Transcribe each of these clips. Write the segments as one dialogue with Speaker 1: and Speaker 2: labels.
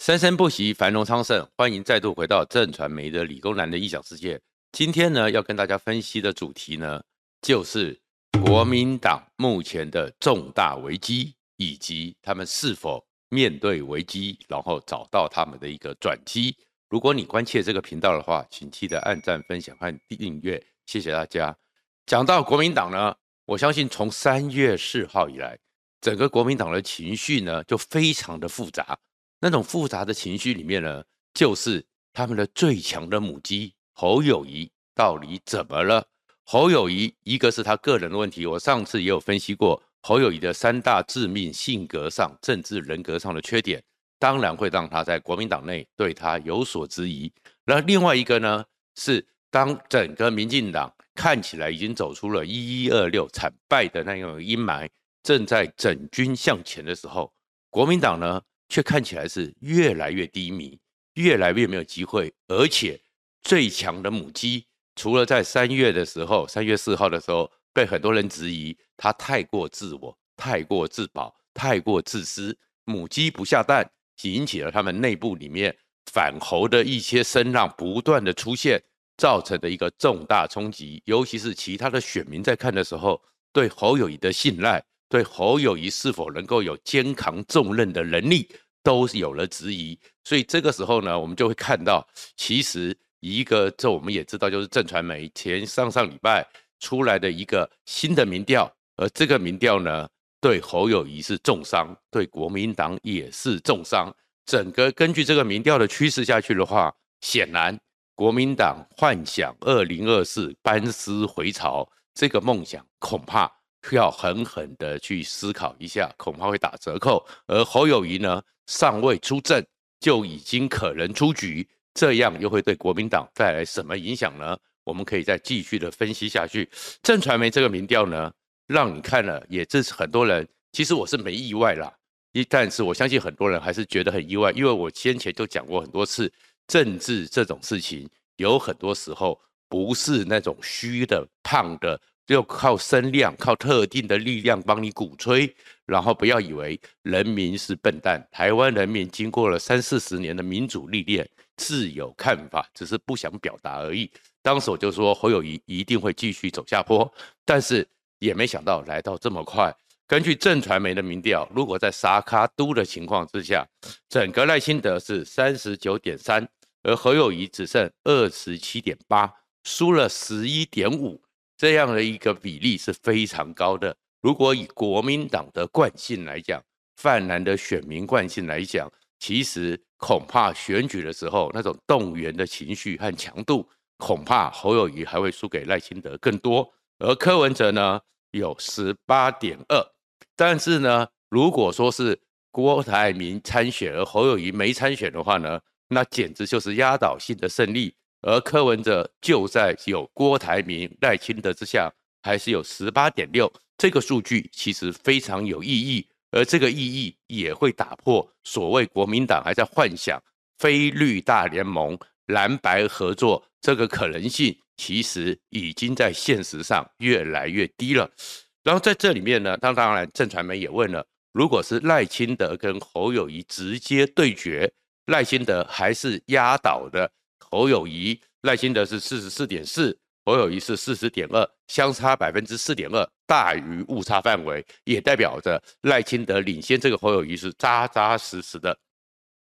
Speaker 1: 生生不息，繁荣昌盛。欢迎再度回到正传媒的理工男的异想世界。今天呢，要跟大家分析的主题呢，就是国民党目前的重大危机，以及他们是否面对危机，然后找到他们的一个转机。如果你关切这个频道的话，请记得按赞、分享和订阅，谢谢大家。讲到国民党呢，我相信从三月四号以来，整个国民党的情绪呢，就非常的复杂。那种复杂的情绪里面呢，就是他们的最强的母鸡侯友宜到底怎么了？侯友宜一个是他个人的问题，我上次也有分析过侯友宜的三大致命性格上、政治人格上的缺点，当然会让他在国民党内对他有所质疑。那另外一个呢，是当整个民进党看起来已经走出了一一二六惨败的那种阴霾，正在整军向前的时候，国民党呢，却看起来是越来越低迷，越来越没有机会，而且最强的母鸡，除了在三月的时候，三月四号的时候被很多人质疑他太过自我、太过自保、太过自私，母鸡不下蛋，引起了他们内部里面反侯的一些声浪不断的出现，造成的一个重大冲击，尤其是其他的选民在看的时候，对侯友宜的信赖。对侯友宜是否能够有肩扛重任的能力，都是有了质疑。所以这个时候呢，我们就会看到，其实一个这我们也知道，就是正传媒前上上礼拜出来的一个新的民调，而这个民调呢，对侯友宜是重伤，对国民党也是重伤。整个根据这个民调的趋势下去的话，显然国民党幻想二零二四班师回朝这个梦想，恐怕。要狠狠的去思考一下，恐怕会打折扣。而侯友宜呢，尚未出阵就已经可能出局，这样又会对国民党带来什么影响呢？我们可以再继续的分析下去。震传媒这个民调呢，让你看了，也这是很多人，其实我是没意外啦，一但是我相信很多人还是觉得很意外，因为我先前就讲过很多次，政治这种事情有很多时候不是那种虚的、胖的。就靠声量，靠特定的力量帮你鼓吹，然后不要以为人民是笨蛋。台湾人民经过了三四十年的民主历练，自有看法，只是不想表达而已。当时我就说侯友谊一定会继续走下坡，但是也没想到来到这么快。根据正传媒的民调，如果在沙卡都的情况之下，整个赖清德是三十九点三，而侯友谊只剩二十七点八，输了十一点五。这样的一个比例是非常高的。如果以国民党的惯性来讲，泛蓝的选民惯性来讲，其实恐怕选举的时候那种动员的情绪和强度，恐怕侯友谊还会输给赖清德更多。而柯文哲呢，有十八点二。但是呢，如果说是郭台铭参选，而侯友谊没参选的话呢，那简直就是压倒性的胜利。而柯文哲就在有郭台铭、赖清德之下，还是有十八点六，这个数据其实非常有意义，而这个意义也会打破所谓国民党还在幻想非绿大联盟、蓝白合作这个可能性，其实已经在现实上越来越低了。然后在这里面呢，当当然，郑传媒也问了，如果是赖清德跟侯友谊直接对决，赖清德还是压倒的。侯友谊、赖清德是四十四点四，侯友谊是四十点二，相差百分之四点二，大于误差范围，也代表着赖清德领先这个侯友谊是扎扎实实的。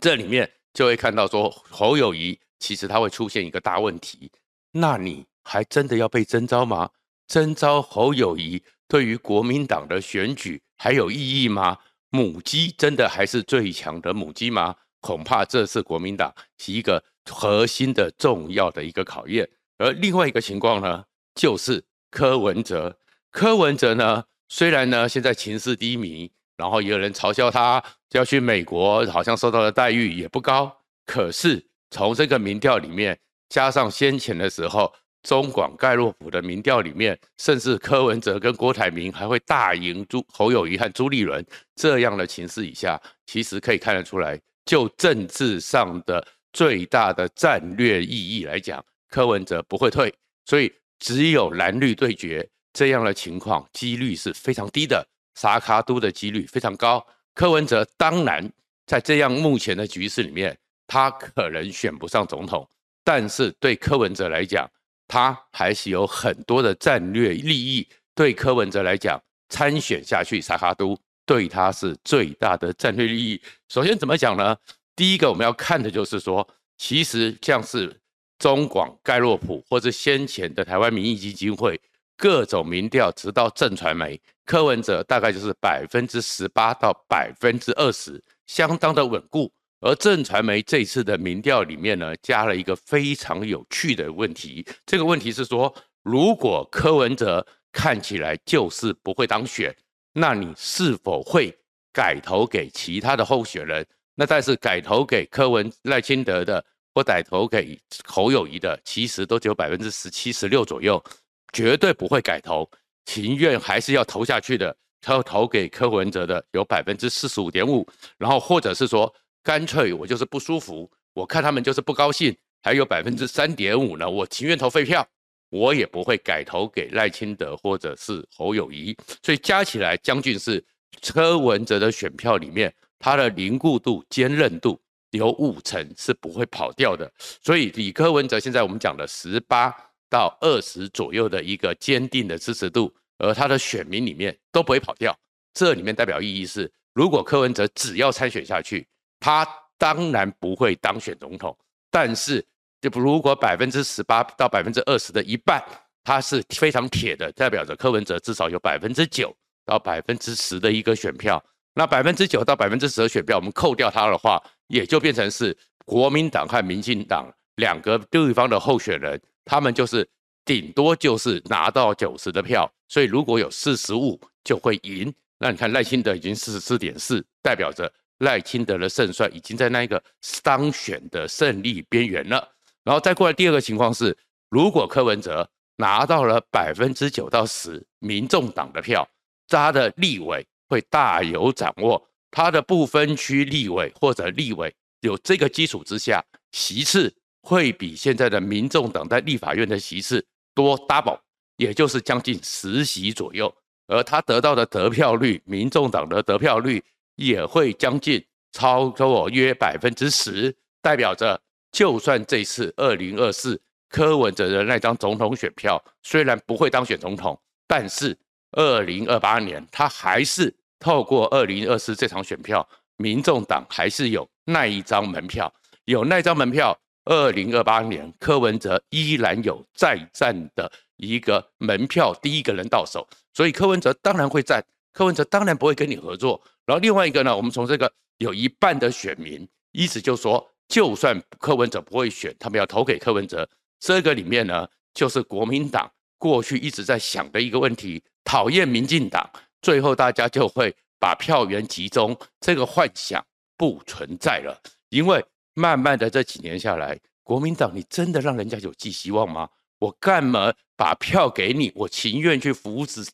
Speaker 1: 这里面就会看到说，侯友谊其实他会出现一个大问题，那你还真的要被征召吗？征召侯友谊对于国民党的选举还有意义吗？母鸡真的还是最强的母鸡吗？恐怕这是国民党是一个。核心的重要的一个考验，而另外一个情况呢，就是柯文哲。柯文哲呢，虽然呢现在情势低迷，然后也有人嘲笑他要去美国，好像受到的待遇也不高。可是从这个民调里面，加上先前的时候中广盖洛普的民调里面，甚至柯文哲跟郭台铭还会大赢朱侯友谊和朱立伦这样的情势以下，其实可以看得出来，就政治上的。最大的战略意义来讲，柯文哲不会退，所以只有蓝绿对决这样的情况，几率是非常低的。沙卡都的几率非常高，柯文哲当然在这样目前的局势里面，他可能选不上总统，但是对柯文哲来讲，他还是有很多的战略利益。对柯文哲来讲，参选下去，萨卡都对他是最大的战略利益。首先怎么讲呢？第一个我们要看的就是说，其实像是中广、盖洛普，或者先前的台湾民意基金会各种民调，直到正传媒，柯文哲大概就是百分之十八到百分之二十。相当的稳固，而正传媒这次的民调里面呢，加了一个非常有趣的问题。这个问题是说，如果柯文哲看起来就是不会当选，那你是否会改投给其他的候选人？那但是改投给柯文赖清德的，或改投给侯友宜的，其实都只有百分之十七、十六左右，绝对不会改投，情愿还是要投下去的。他要投给柯文哲的有百分之四十五点五，然后或者是说干脆我就是不舒服，我看他们就是不高兴，还有百分之三点五呢，我情愿投废票，我也不会改投给赖清德或者是侯友宜，所以加起来将近是柯文哲的选票里面，他的凝固度、坚韧度有五成是不会跑掉的，所以李柯文哲现在我们讲的十八到二十左右的一个坚定的支持度。而他的选民里面都不会跑掉，这里面代表意义是，如果柯文哲只要参选下去，他当然不会当选总统。但是，就如果百分之十八到百分之二十的一半，他是非常铁的，代表着柯文哲至少有百分之九到百分之十的一个选票。那百分之九到百分之十的选票，我们扣掉它的话，也就变成是国民党和民进党两个对方的候选人，他们就是。顶多就是拿到九十的票，所以如果有四十五就会赢。那你看赖清德已经四十四点四，代表着赖清德的胜算已经在那一个当选的胜利边缘了。然后再过来第二个情况是，如果柯文哲拿到了百分之九到十民众党的票，他的立委会大有掌握，他的不分区立委或者立委有这个基础之下，席次会比现在的民众党在立法院的席次。多 double，也就是将近十席左右，而他得到的得票率，民众党的得票率也会将近超过约百分之十，代表着就算这次二零二四柯文哲的那张总统选票虽然不会当选总统，但是二零二八年他还是透过二零二四这场选票，民众党还是有那一张门票，有那张门票。二零二八年，柯文哲依然有再战的一个门票，第一个人到手，所以柯文哲当然会战，柯文哲当然不会跟你合作。然后另外一个呢，我们从这个有一半的选民，意思就是说，就算柯文哲不会选，他们要投给柯文哲。这个里面呢，就是国民党过去一直在想的一个问题，讨厌民进党，最后大家就会把票源集中，这个幻想不存在了，因为。慢慢的这几年下来，国民党，你真的让人家有寄希望吗？我干嘛把票给你？我情愿去扶持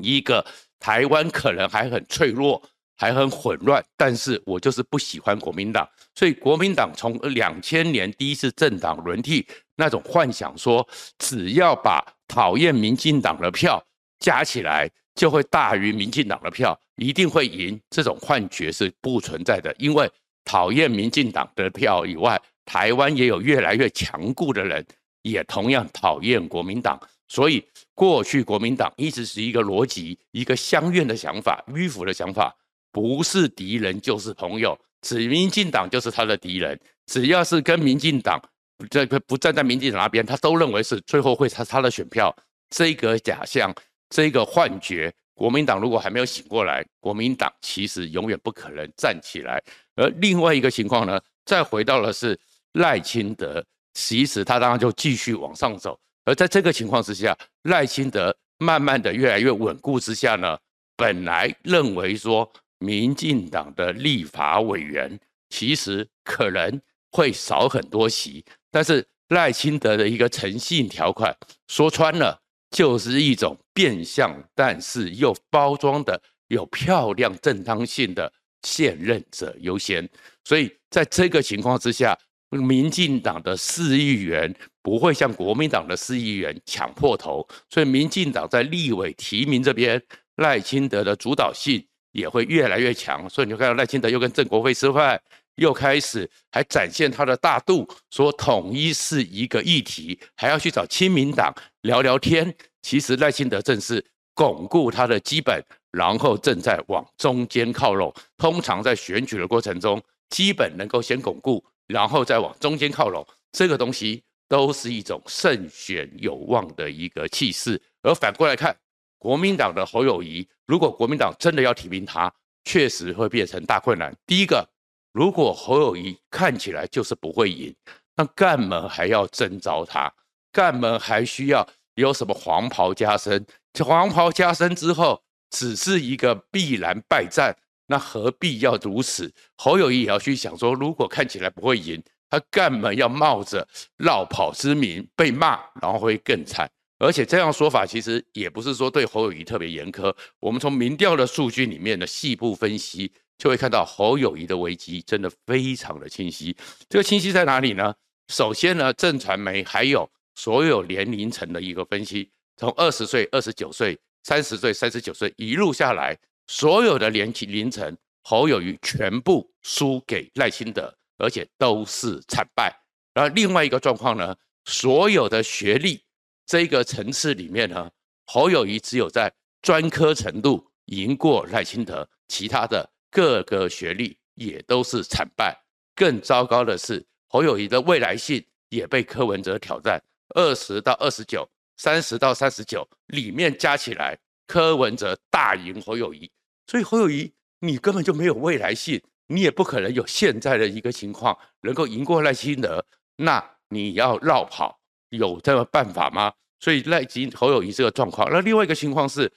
Speaker 1: 一个台湾可能还很脆弱、还很混乱，但是我就是不喜欢国民党。所以国民党从两千年第一次政党轮替那种幻想说，只要把讨厌民进党的票加起来，就会大于民进党的票，一定会赢。这种幻觉是不存在的，因为。讨厌民进党的票以外，台湾也有越来越强固的人，也同样讨厌国民党。所以过去国民党一直是一个逻辑，一个乡愿的想法，迂腐的想法，不是敌人就是朋友，指民进党就是他的敌人。只要是跟民进党这个不站在民进党那边，他都认为是最后会他他的选票。这个假象，这个幻觉。国民党如果还没有醒过来，国民党其实永远不可能站起来。而另外一个情况呢，再回到了是赖清德，其实他当然就继续往上走。而在这个情况之下，赖清德慢慢的越来越稳固之下呢，本来认为说民进党的立法委员其实可能会少很多席，但是赖清德的一个诚信条款说穿了。就是一种变相，但是又包装的有漂亮正当性的现任者优先，所以在这个情况之下，民进党的市议员不会像国民党的市议员抢破头，所以民进党在立委提名这边赖清德的主导性也会越来越强。所以你就看到赖清德又跟郑国辉吃饭，又开始还展现他的大度，说统一是一个议题，还要去找亲民党聊聊天。其实赖清德正是巩固他的基本，然后正在往中间靠拢。通常在选举的过程中，基本能够先巩固，然后再往中间靠拢，这个东西都是一种胜选有望的一个气势。而反过来看，国民党的侯友宜，如果国民党真的要提名他，确实会变成大困难。第一个，如果侯友宜看起来就是不会赢，那干嘛还要征召他？干嘛还需要有什么黄袍加身？这黄袍加身之后，只是一个必然败战，那何必要如此？侯友宜也要去想说，如果看起来不会赢，他干嘛要冒着绕跑之名被骂，然后会更惨？而且这样说法其实也不是说对侯友宜特别严苛。我们从民调的数据里面的细部分析，就会看到侯友谊的危机真的非常的清晰。这个清晰在哪里呢？首先呢，震传媒还有所有年龄层的一个分析，从二十岁、二十九岁、三十岁、三十九岁一路下来，所有的年龄层，侯友谊全部输给赖清德，而且都是惨败。而另外一个状况呢，所有的学历。这个层次里面呢，侯友谊只有在专科程度赢过赖清德，其他的各个学历也都是惨败。更糟糕的是，侯友宜的未来性也被柯文哲挑战。二十到二十九，三十到三十九里面加起来，柯文哲大赢侯友宜。所以侯友宜，你根本就没有未来性，你也不可能有现在的一个情况能够赢过赖清德。那你要绕跑。有这个办法吗？所以赖金侯友宜这个状况，那另外一个情况是，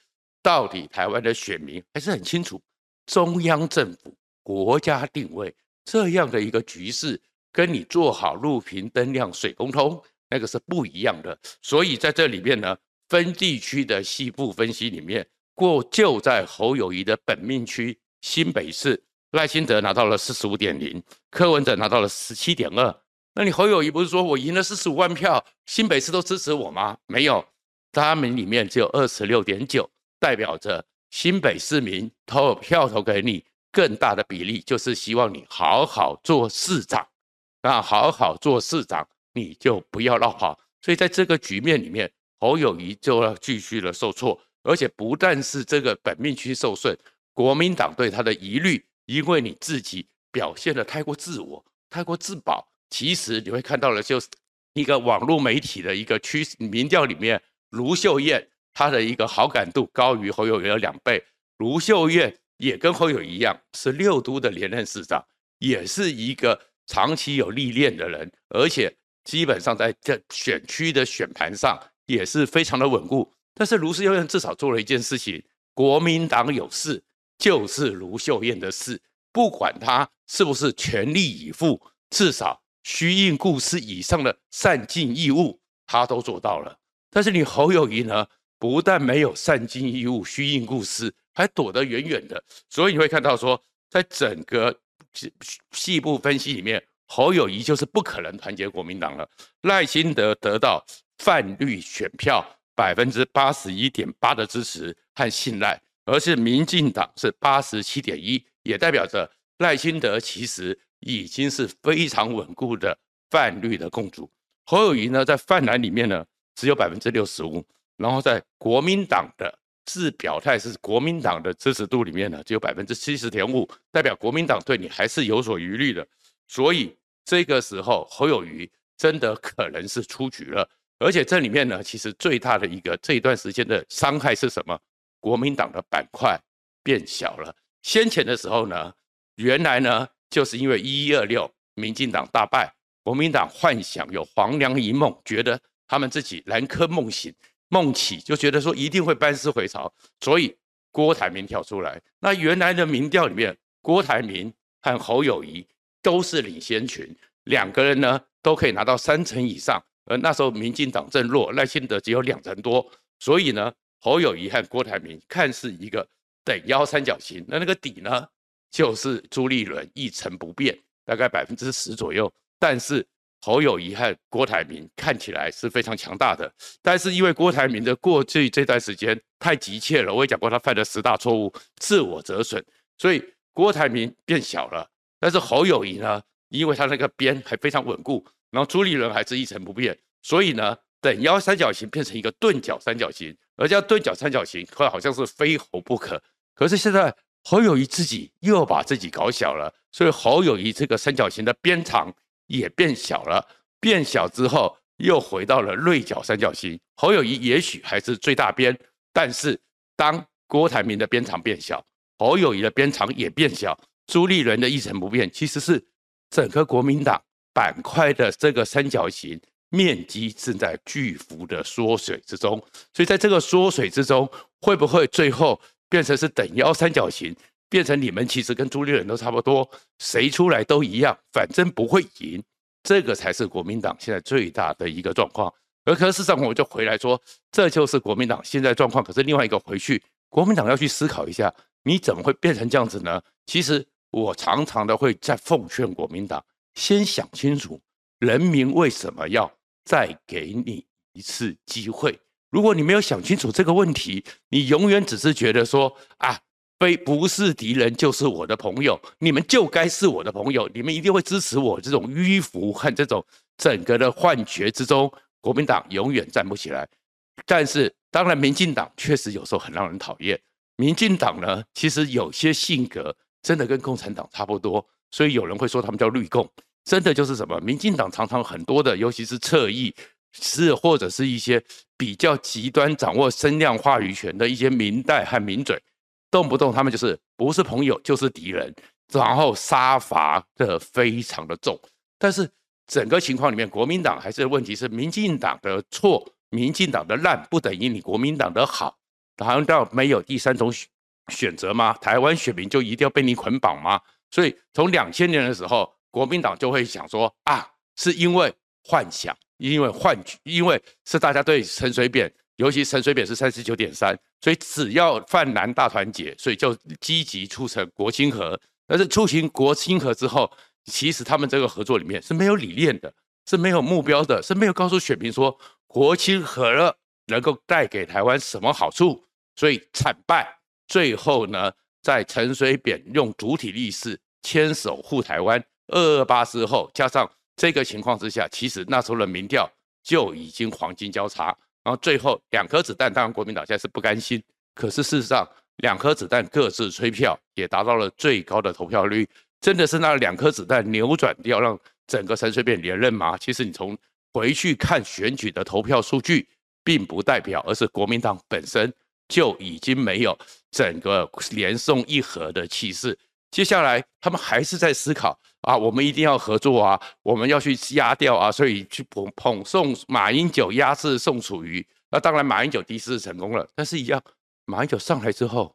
Speaker 1: 到底台湾的选民还是很清楚，中央政府国家定位这样的一个局势，跟你做好路平灯亮水公通那个是不一样的。所以在这里面呢，分地区的细部分析里面，过就在侯友谊的本命区新北市，赖清德拿到了四十五点零，柯文哲拿到了十七点二。那你侯友谊不是说我赢了四十五万票，新北市都支持我吗？没有，他们里面只有二十六点九，代表着新北市民投票投给你更大的比例，就是希望你好好做市长，那好好做市长，你就不要落跑。所以在这个局面里面，侯友宜就要继续的受挫，而且不但是这个本命区受损，国民党对他的疑虑，因为你自己表现的太过自我，太过自保。其实你会看到的，就是一个网络媒体的一个趋势民调里面，卢秀燕他的一个好感度高于侯友宜的两倍。卢秀燕也跟侯友宜一样，是六都的连任市长，也是一个长期有历练的人，而且基本上在这选区的选盘上也是非常的稳固。但是卢秀燕至少做了一件事情：国民党有事就是卢秀燕的事，不管他是不是全力以赴，至少。虚应故事以上的善尽义务，他都做到了。但是你侯友宜呢，不但没有善尽义务、虚应故事，还躲得远远的。所以你会看到说，在整个细部分析里面，侯友谊就是不可能团结国民党了。赖清德得到泛绿选票百分之八十一点八的支持和信赖，而是民进党是八十七点一，也代表着赖清德其实。已经是非常稳固的泛绿的共主。侯友谊呢，在泛蓝里面呢，只有百分之六十五，然后在国民党的自表态是国民党的支持度里面呢，只有百分之七十点五，代表国民党对你还是有所疑虑的。所以这个时候，侯友宜真的可能是出局了。而且这里面呢，其实最大的一个这一段时间的伤害是什么？国民党的板块变小了。先前的时候呢，原来呢。就是因为一一二六，民进党大败，国民党幻想有黄粱一梦，觉得他们自己南柯梦醒孟起，就觉得说一定会班师回朝，所以郭台铭跳出来。那原来的民调里面，郭台铭和侯友谊都是领先群，两个人呢都可以拿到三成以上。而那时候民进党正弱，赖清德只有两成多，所以呢，侯友谊和郭台铭看似一个等腰三角形，那那个底呢？就是朱立伦一成不变，大概百分之十左右。但是侯友宜和郭台铭看起来是非常强大的，但是因为郭台铭的过去这段时间太急切了，我也讲过他犯了十大错误，自我折损，所以郭台铭变小了。但是侯友谊呢，因为他那个边还非常稳固，然后朱立伦还是一成不变，所以呢，等腰三角形变成一个钝角三角形，而这样钝角三角形会好像是非侯不可。可是现在侯友谊自己又把自己搞小了，所以侯友谊这个三角形的边长也变小了，变小之后又回到了锐角三角形。侯友谊也许还是最大边，但是当郭台铭的边长变小，侯友谊的边长也变小，朱立伦的一成不变，其实是整个国民党板块的这个三角形面积正在巨幅的缩水之中。所以在这个缩水之中，会不会最后？变成是等腰三角形，变成你们其实跟朱立伦都差不多，谁出来都一样，反正不会赢，这个才是国民党现在最大的一个状况。而可是上，我就回来说，这就是国民党现在状况。可是另外一个回去，国民党要去思考一下，你怎么会变成这样子呢？其实我常常的会在奉劝国民党，先想清楚，人民为什么要再给你一次机会。如果你没有想清楚这个问题，你永远只是觉得说啊，非不是敌人就是我的朋友，你们就该是我的朋友，你们一定会支持我。这种迂腐和这种整个的幻觉之中，国民党永远站不起来。但是，当然，民进党确实有时候很让人讨厌。民进党呢，其实有些性格真的跟共产党差不多，所以有人会说他们叫绿共，真的就是什么？民进党常常很多的，尤其是侧翼。是，或者是一些比较极端、掌握声量话语权的一些民代和名嘴，动不动他们就是不是朋友就是敌人，然后杀伐的非常的重。但是整个情况里面，国民党还是问题是民进党的错，民进党的烂不等于你国民党的好。难道没有第三种选择吗？台湾选民就一定要被你捆绑吗？所以从两千年的时候，国民党就会想说啊，是因为幻想。因为幻觉，因为是大家对陈水扁，尤其陈水扁是三十九点三，所以只要泛蓝大团结，所以就积极促成国亲合。但是促成国亲合之后，其实他们这个合作里面是没有理念的，是没有目标的，是没有告诉选民说国亲合了能够带给台湾什么好处。所以惨败，最后呢，在陈水扁用主体力士牵手护台湾，二二八之后加上。这个情况之下，其实那时候的民调就已经黄金交叉，然后最后两颗子弹，当然国民党现在是不甘心，可是事实上两颗子弹各自催票，也达到了最高的投票率。真的是那两颗子弹扭转掉，让整个陈水扁连任吗？其实你从回去看选举的投票数据，并不代表，而是国民党本身就已经没有整个连送一盒的气势。接下来他们还是在思考。啊，我们一定要合作啊！我们要去压掉啊，所以去捧捧宋马英九压制宋楚瑜。那当然，马英九第一次成功了，但是一样，马英九上来之后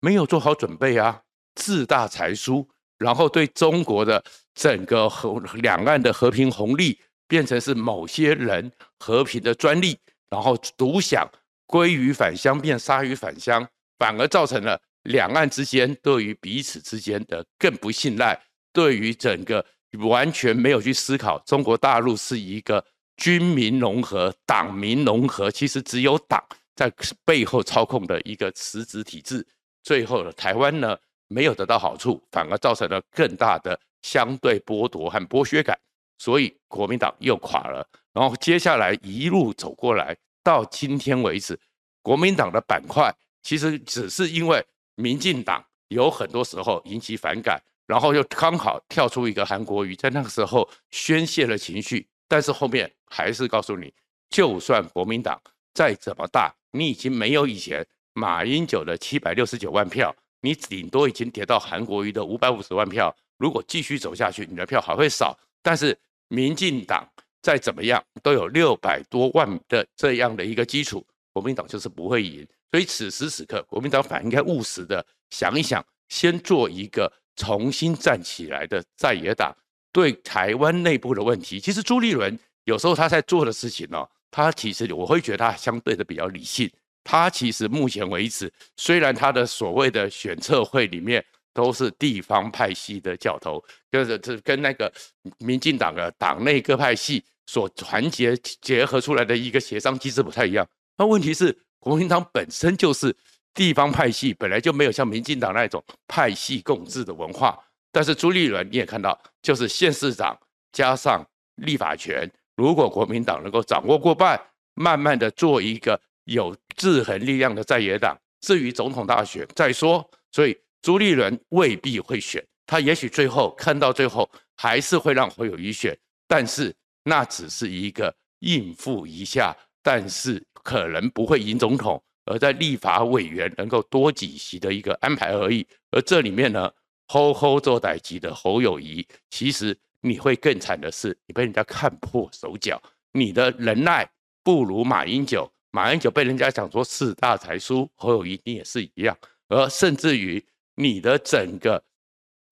Speaker 1: 没有做好准备啊，自大才疏，然后对中国的整个和两岸的和平红利变成是某些人和平的专利，然后独享鲑鱼返乡变鲨鱼返乡，反而造成了两岸之间对于彼此之间的更不信赖。对于整个完全没有去思考，中国大陆是一个军民融合、党民融合，其实只有党在背后操控的一个实质体制。最后呢，台湾呢没有得到好处，反而造成了更大的相对剥夺和剥削感，所以国民党又垮了。然后接下来一路走过来，到今天为止，国民党的板块其实只是因为民进党有很多时候引起反感。然后又刚好跳出一个韩国瑜，在那个时候宣泄了情绪，但是后面还是告诉你，就算国民党再怎么大，你已经没有以前马英九的七百六十九万票，你顶多已经跌到韩国瑜的五百五十万票。如果继续走下去，你的票还会少。但是民进党再怎么样都有六百多万的这样的一个基础，国民党就是不会赢。所以此时此刻，国民党反应该务实的想一想，先做一个。重新站起来的在野党对台湾内部的问题，其实朱立伦有时候他在做的事情呢，他其实我会觉得他相对的比较理性。他其实目前为止，虽然他的所谓的选策会里面都是地方派系的教头，就是这跟那个民进党的党内各派系所团结结合出来的一个协商机制不太一样。那问题是，国民党本身就是地方派系，本来就没有像民进党那种派系共治的文化。但是朱立伦你也看到，就是县市长加上立法权，如果国民党能够掌握过半，慢慢的做一个有制衡力量的在野党。至于总统大选再说，所以朱立伦未必会选，他也许最后看到最后还是会让侯友宜选，但是那只是一个应付一下，但是可能不会赢总统，而在立法委员能够多几席的一个安排而已。而这里面呢，吼吼做代志的侯友宜，其实你会更惨的是，你被人家看破手脚，你的能耐不如马英九。马英九被人家讲说四大才疏，侯友宜你也是一样，而甚至于你的整个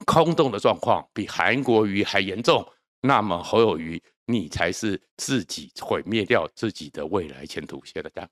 Speaker 1: 空洞的状况比韩国瑜还严重，那么侯友宜你才是自己毁灭掉自己的未来前途。谢谢大家。